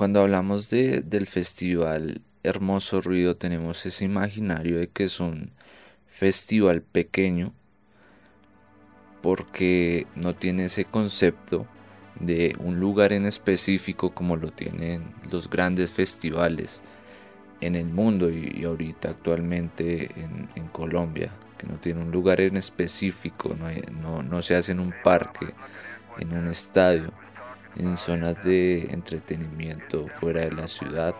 Cuando hablamos de, del festival Hermoso Ruido tenemos ese imaginario de que es un festival pequeño porque no tiene ese concepto de un lugar en específico como lo tienen los grandes festivales en el mundo y, ahorita actualmente en, Colombia, que no tiene un lugar en específico, no, no se hace en un parque, en un estadio, en zonas de entretenimiento fuera de la ciudad,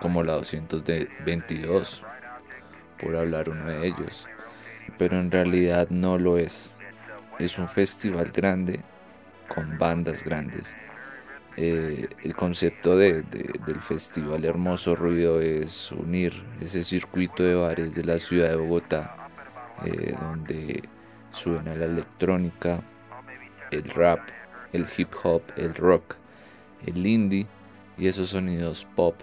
como la 222, por hablar uno de ellos. Pero en realidad no lo es. Es un festival grande con bandas grandes. Eh, el concepto de, del festival Hermoso Ruido es unir ese circuito de bares de la ciudad de Bogotá, eh, donde suena la electrónica, el rap, el hip hop, el rock, el indie y esos sonidos pop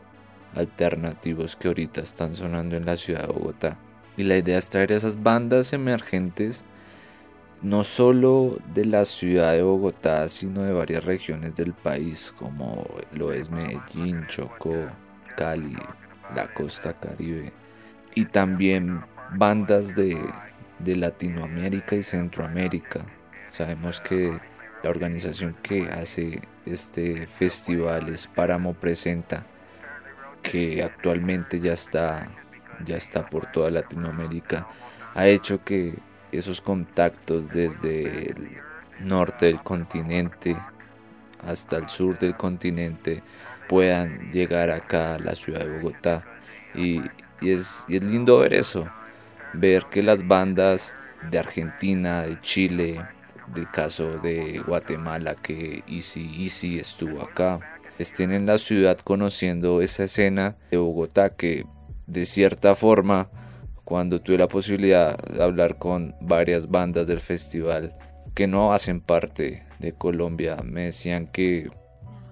alternativos que ahorita están sonando en la ciudad de Bogotá. Y la idea es traer esas bandas emergentes no solo de la ciudad de Bogotá, sino de varias regiones del país, como lo es Medellín, Chocó, Cali, la costa caribe, y también bandas de, de Latinoamérica y Centroamérica. Sabemos que la organización que hace este festival es Páramo Presenta, que actualmente ya está, ya está por toda Latinoamérica. Ha hecho que esos contactos desde el norte del continente hasta el sur del continente puedan llegar acá a la ciudad de Bogotá. Y, es, y es lindo ver eso, ver que las bandas de Argentina, de Chile, del caso de Guatemala que Easy Easy estuvo acá, estén en la ciudad conociendo esa escena de Bogotá que de cierta forma cuando tuve la posibilidad de hablar con varias bandas del festival que no hacen parte de Colombia me decían que,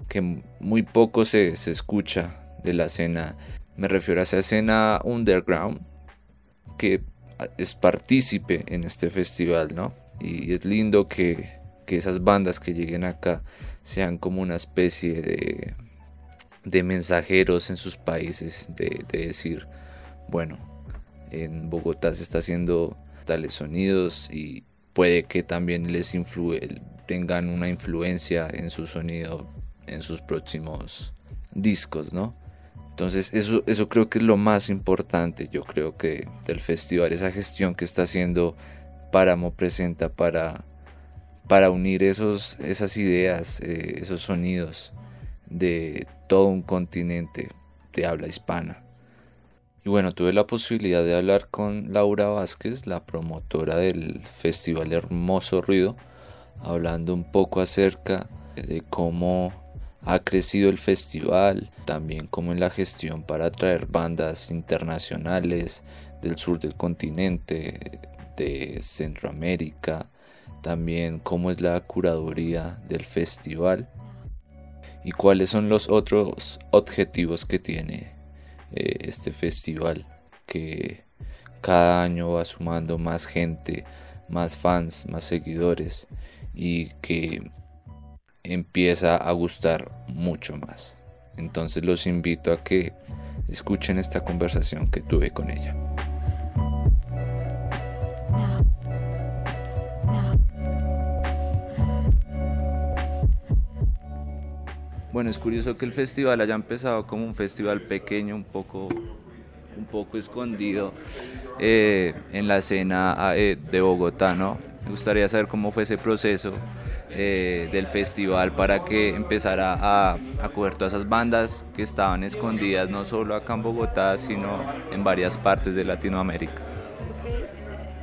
que muy poco se, se escucha de la escena me refiero a esa escena underground que es partícipe en este festival, ¿no? Y es lindo que, esas bandas que lleguen acá sean como una especie de, de mensajeros en sus países, de, decir, bueno, en Bogotá se está haciendo tales sonidos y puede que también les tengan una influencia en su sonido en sus próximos discos, ¿no? Entonces eso, eso creo que es lo más importante, yo creo que del festival, esa gestión que está haciendo Páramo presenta para, para unir esos, esas ideas, eh, esos sonidos de todo un continente de habla hispana. Y bueno, tuve la posibilidad de hablar con Laura Vázquez, la promotora del Festival Hermoso Ruido, hablando un poco acerca de cómo ha crecido el festival, también cómo en la gestión para atraer bandas internacionales del sur del continente, de Centroamérica, también cómo es la curaduría del festival y cuáles son los otros objetivos que tiene eh, este festival que cada año va sumando más gente, más fans, más seguidores y que empieza a gustar mucho más. Entonces los invito a que escuchen esta conversación que tuve con ella. Bueno, es curioso que el festival haya empezado como un festival pequeño, un poco, un poco escondido eh, en la escena eh, de Bogotá, ¿no? Me gustaría saber cómo fue ese proceso eh, del festival para que empezara a, a todas esas bandas que estaban escondidas no solo acá en Bogotá, sino en varias partes de Latinoamérica.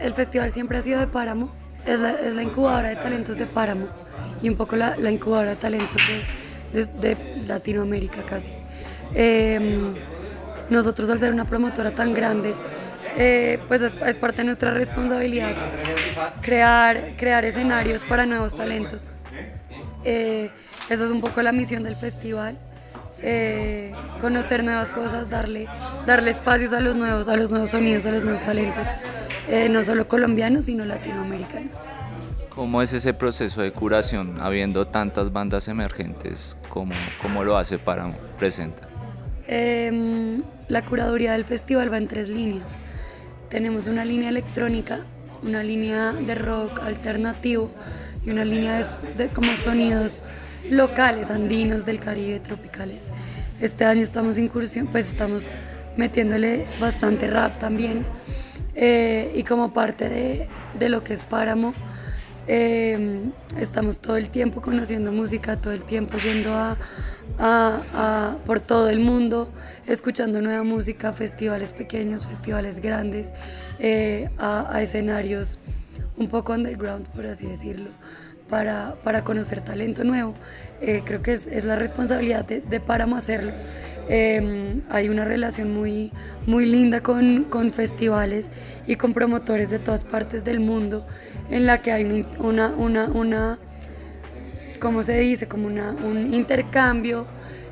El festival siempre ha sido de Páramo, es la, incubadora de talentos de Páramo y un poco la incubadora de talentos de de, Latinoamérica casi. Em, nosotros al ser una promotora tan grande, eh, pues es, parte de nuestra responsabilidad crear, crear escenarios para nuevos talentos. Eh, esa es un poco la misión del festival. Eh, conocer nuevas cosas, darle, darle espacios a los nuevos, a los nuevos sonidos, a los nuevos talentos, no solo colombianos, sino latinoamericanos. ¿Cómo es ese proceso de curación habiendo tantas bandas emergentes? ¿Cómo, cómo lo hace para Presenta? Em, la curaduría del festival va en tres líneas. Tenemos una línea electrónica, una línea de rock alternativo y una línea de, como sonidos locales, andinos del Caribe, tropicales. Este año estamos incursión, pues estamos metiéndole bastante rap también. Eh, y como parte de, de, lo que es Páramo, eh, estamos todo el tiempo conociendo música, todo el tiempo yendo a, a, por todo el mundo, escuchando nueva música, festivales pequeños, festivales grandes, eh, a, escenarios un poco underground, por así decirlo, para, para conocer talento nuevo. Eh, creo que es, es, la responsabilidad de, de Páramo hacerlo. Eh, hay una relación muy, muy linda con, con, festivales y con promotores de todas partes del mundo en la que hay una, una, una ¿cómo se dice? Como una, un intercambio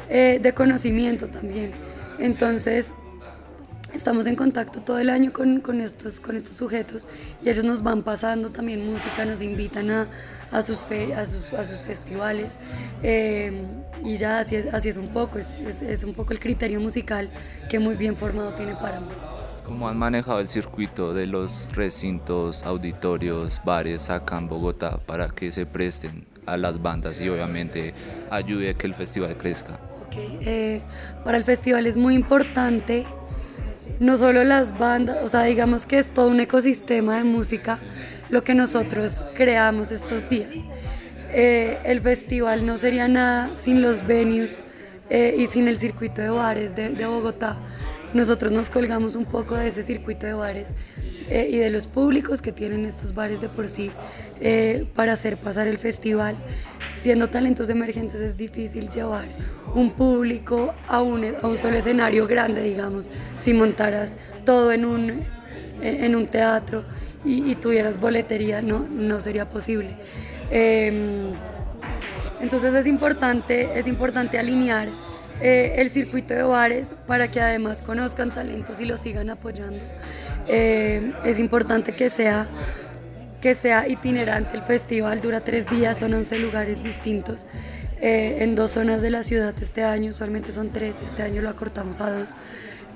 eh, de conocimiento también. Entonces, estamos en contacto todo el año con, con, estos, con estos sujetos y ellos nos van pasando también música, nos invitan a, a, sus, a, sus, a sus festivales eh, y ya así es, así es un poco, es, es, es, un poco el criterio musical que muy bien formado tiene Páramo. ¿Cómo han manejado el circuito de los recintos, auditorios, bares acá en Bogotá para que se presten a las bandas y obviamente ayude a que el festival crezca? Eh, para el festival es muy importante no solo las bandas, o sea, digamos que es todo un ecosistema de música lo que nosotros creamos estos días. Eh, el festival no sería nada sin los venues eh, y sin el circuito de bares de, de, Bogotá. Nosotros nos colgamos un poco de ese circuito de bares eh, y de los públicos que tienen estos bares de por sí eh, para hacer pasar el festival. Siendo talentos emergentes es difícil llevar un público a un, a un solo escenario grande, digamos, si montaras todo en un, en un teatro y, y tuvieras boletería, no, no sería posible. Eh, entonces es importante, es importante alinear eh, el circuito de bares para que además conozcan talentos y los sigan apoyando. Eh, es importante que sea, que sea itinerante el festival, dura tres días, son 11 lugares distintos. Eh, en dos zonas de la ciudad este año, usualmente son tres, este año lo acortamos a dos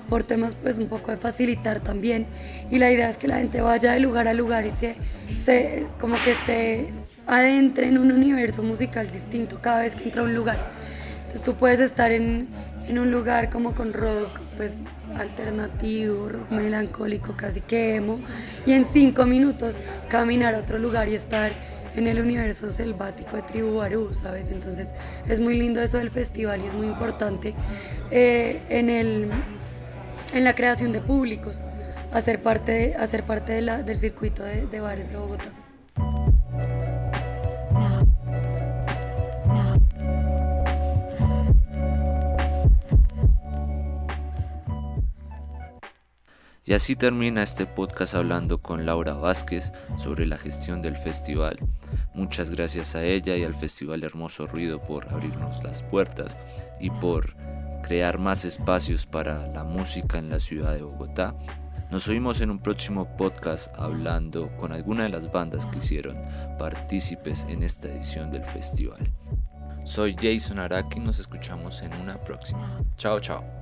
por temas pues un poco de facilitar también. Y la idea es que la gente vaya de lugar a lugar y se, se como que se adentre en un universo musical distinto cada vez que entra a un lugar entonces tú puedes estar en, en un lugar como con rock, pues alternativo, rock melancólico, casi que emo, y en cinco minutos caminar a otro lugar y estar en el universo selvático de Tribu Barú, ¿sabes? Entonces es muy lindo eso del festival y es muy importante eh, en, el, en la creación de públicos, hacer parte, hacer parte del circuito de bares de Bogotá. Y así termina este podcast hablando con Laura Vázquez sobre la gestión del festival. Muchas gracias a ella y al Festival Hermoso Ruido por abrirnos las puertas y por crear más espacios para la música en la ciudad de Bogotá. Nos oímos en un próximo podcast hablando con alguna de las bandas que hicieron partícipes en esta edición del festival. Soy Jason Araki nos escuchamos en una próxima. Chao, chao.